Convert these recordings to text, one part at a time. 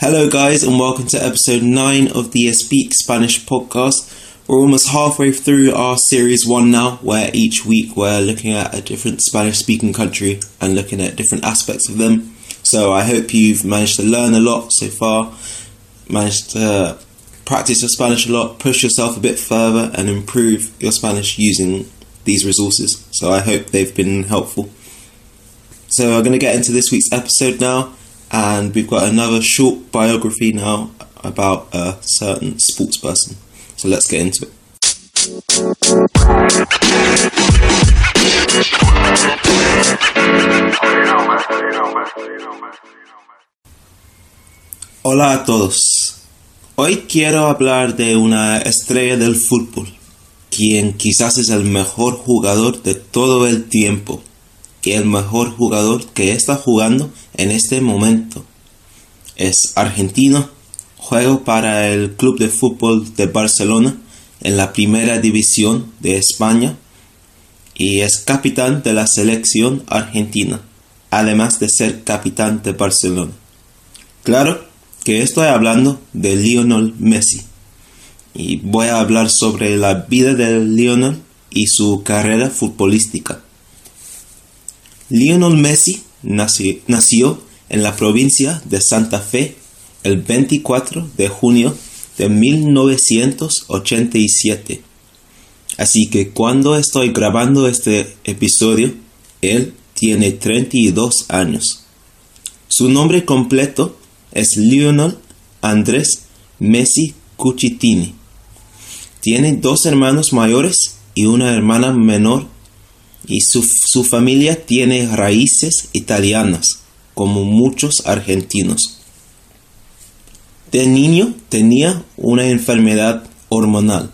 Hello, guys, and welcome to episode 9 of the Speak Spanish podcast. We're almost halfway through our series 1 now, where each week we're looking at a different Spanish speaking country and looking at different aspects of them. So I hope you've managed to learn a lot so far, managed to practice your Spanish a lot, push yourself a bit further, and improve your Spanish using these resources. So I hope they've been helpful. So I'm going to get into this week's episode now, and we've got another short biography now about a certain sports person. So let's get into it. Hola a todos. Hoy quiero hablar de una estrella del fútbol, quien quizás es el mejor jugador de todo el tiempo y el mejor jugador que está jugando en este momento. Es argentino, juega para el Club de Fútbol de Barcelona en la primera división de España y es capitán de la selección argentina, además de ser capitán de Barcelona. Claro que estoy hablando de Lionel Messi y voy a hablar sobre la vida de Lionel y su carrera futbolística. Lionel Messi nació, en la provincia de Santa Fe el 24 de junio de 1987. Así que cuando estoy grabando este episodio, él tiene 32 años. Su nombre completo es Lionel Andrés Messi Cucitini. Tiene dos hermanos mayores y una hermana menor y su, su familia tiene raíces italianas, como muchos argentinos. De niño tenía una enfermedad hormonal.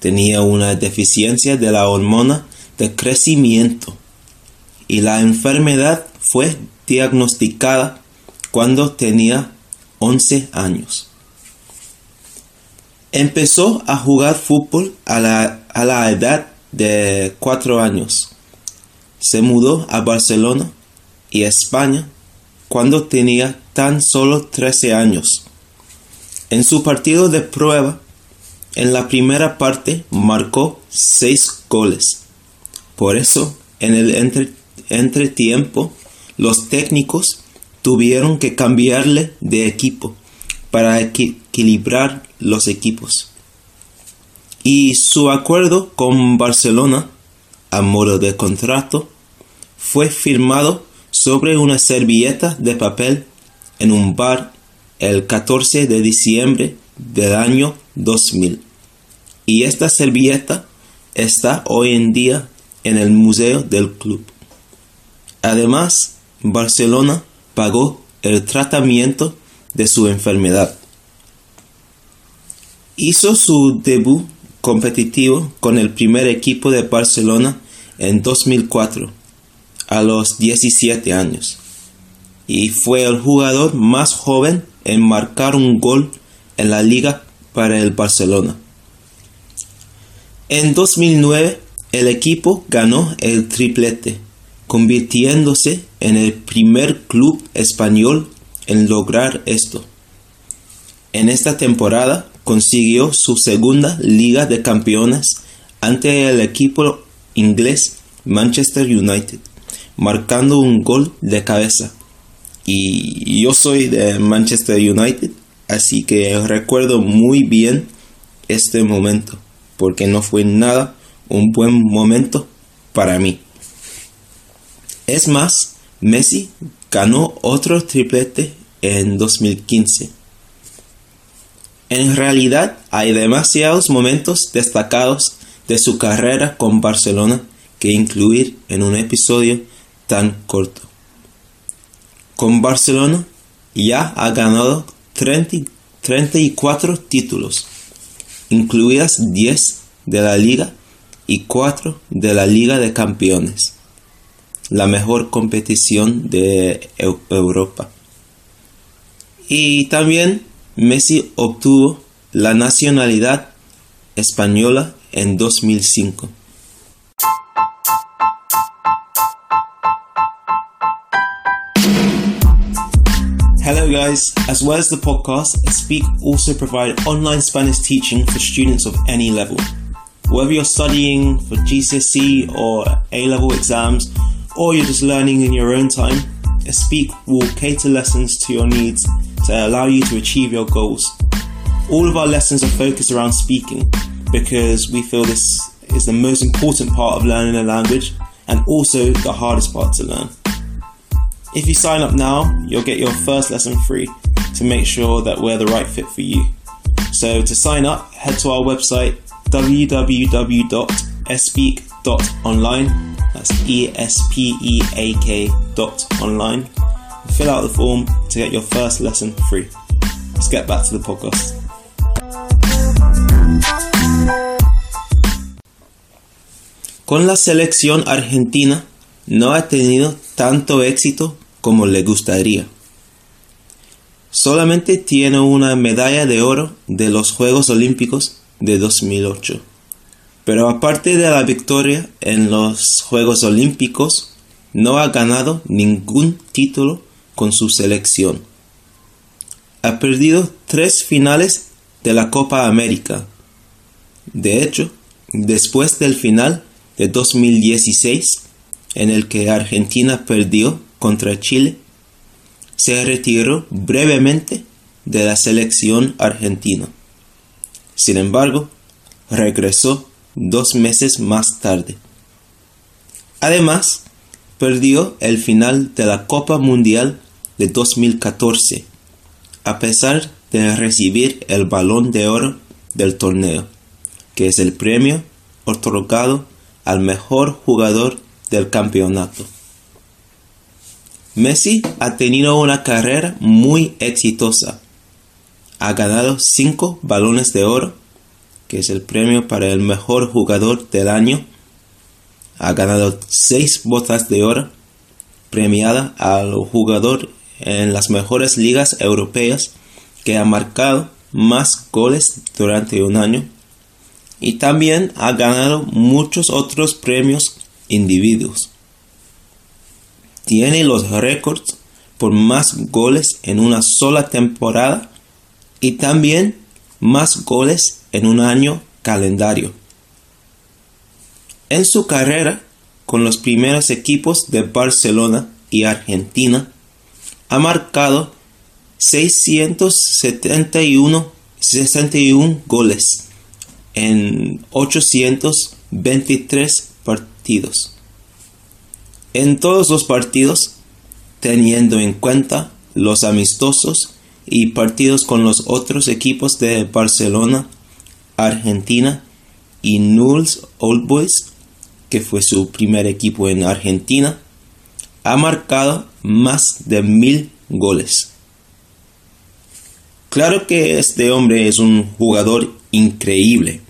Tenía una deficiencia de la hormona de crecimiento y la enfermedad fue diagnosticada cuando tenía 11 años. Empezó a jugar fútbol a la, a la edad de 4 años. Se mudó a Barcelona y España cuando tenía tan solo 13 años. En su partido de prueba, en la primera parte marcó 6 goles. Por eso, en el entre, entretiempo, los técnicos tuvieron que cambiarle de equipo para equilibrar los equipos. Y su acuerdo con Barcelona, a modo de contrato, fue firmado sobre una servilleta de papel en un bar el 14 de diciembre del año 2000. Y esta servilleta está hoy en día en el museo del club. Además, Barcelona pagó el tratamiento de su enfermedad. Hizo su debut competitivo con el primer equipo de Barcelona en 2004, a los 17 años, y fue el jugador más joven en marcar un gol en la liga para el Barcelona. En 2009, el equipo ganó el triplete, convirtiéndose en el primer club español en lograr esto. En esta temporada consiguió su segunda Liga de Campeones ante el equipo inglés Manchester United, marcando un gol de cabeza. Y yo soy de Manchester United, así que recuerdo muy bien este momento, porque no fue nada un buen momento para mí. Es más, Messi ganó otro triplete en 2015 en realidad hay demasiados momentos destacados de su carrera con Barcelona que incluir en un episodio tan corto. Con Barcelona ya ha ganado 30, 34 títulos, incluidas 10 de la liga y 4 de la Liga de Campeones, la mejor competición de Europa. Y también Messi obtuvo la nacionalidad española en 2005. Hello guys, as well as the podcast, Speak also provide online Spanish teaching for students of any level. Whether you're studying for GCSE or A level exams, or you're just learning in your own time, Speak will cater lessons to your needs to allow you to achieve your goals. All of our lessons are focused around speaking because we feel this is the most important part of learning a language and also the hardest part to learn. If you sign up now, you'll get your first lesson free to make sure that we're the right fit for you. So to sign up, head to our website www.espeak.online. That's E S P E A K dot online. Fill out the form to get your first lesson free. Let's get back to the podcast. Con la selección argentina no ha tenido tanto éxito como le gustaría. Solamente tiene una medalla de oro de los Juegos Olímpicos de 2008. Pero aparte de la victoria en los Juegos Olímpicos, no ha ganado ningún título con su selección. Ha perdido tres finales de la Copa América. De hecho, después del final de 2016, en el que Argentina perdió contra Chile, se retiró brevemente de la selección argentina. Sin embargo, regresó dos meses más tarde. Además, perdió el final de la Copa Mundial de 2014, a pesar de recibir el balón de oro del torneo, que es el premio otorgado al mejor jugador del campeonato. Messi ha tenido una carrera muy exitosa. Ha ganado cinco balones de oro, que es el premio para el mejor jugador del año. Ha ganado seis botas de oro, premiada al jugador en las mejores ligas europeas que ha marcado más goles durante un año. Y también ha ganado muchos otros premios individuos. Tiene los récords por más goles en una sola temporada y también más goles en un año calendario. En su carrera con los primeros equipos de Barcelona y Argentina, ha marcado 671 61 goles en 823 partidos. En todos los partidos, teniendo en cuenta los amistosos y partidos con los otros equipos de Barcelona, Argentina y Newell's Old Boys, que fue su primer equipo en Argentina, ha marcado más de mil goles. Claro que este hombre es un jugador increíble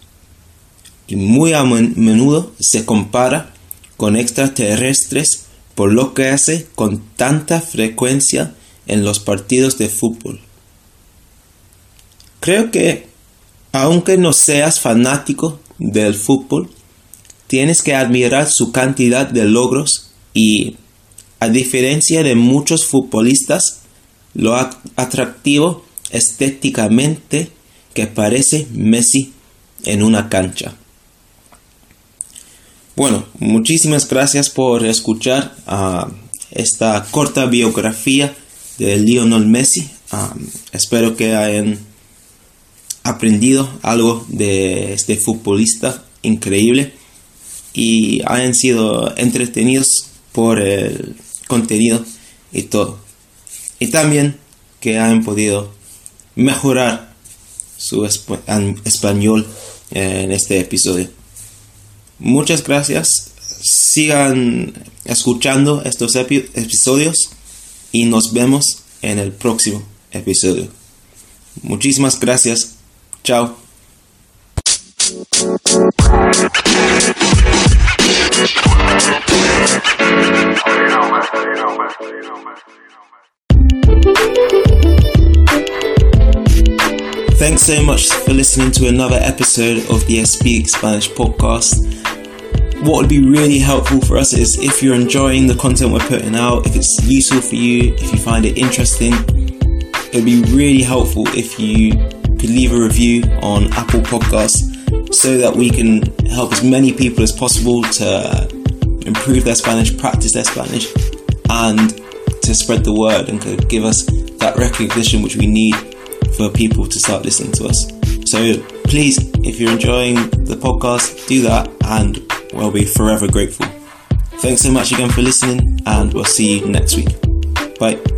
y muy a menudo se compara con extraterrestres por lo que hace con tanta frecuencia en los partidos de fútbol. Creo que, aunque no seas fanático del fútbol, tienes que admirar su cantidad de logros y, a diferencia de muchos futbolistas, lo atractivo estéticamente que parece Messi en una cancha. Bueno, muchísimas gracias por escuchar ah, esta corta biografía de Lionel Messi. Ah, espero que hayan aprendido algo de este futbolista increíble y hayan sido entretenidos por el contenido y todo. Y también que hayan podido mejorar su español en este episodio. Muchas gracias. Sigan escuchando estos episodios y nos vemos en el próximo episodio. Muchísimas gracias. Chao. Thanks so much for listening to another episode of the Speak Spanish podcast. What would be really helpful for us is if you're enjoying the content we're putting out, if it's useful for you, if you find it interesting, it'd be really helpful if you could leave a review on Apple Podcasts so that we can help as many people as possible to improve their Spanish, practice their Spanish, and to spread the word and could give us that recognition which we need for people to start listening to us. So please, if you're enjoying the podcast, do that and we'll be forever grateful. Thanks so much again for listening and we'll see you next week. Bye.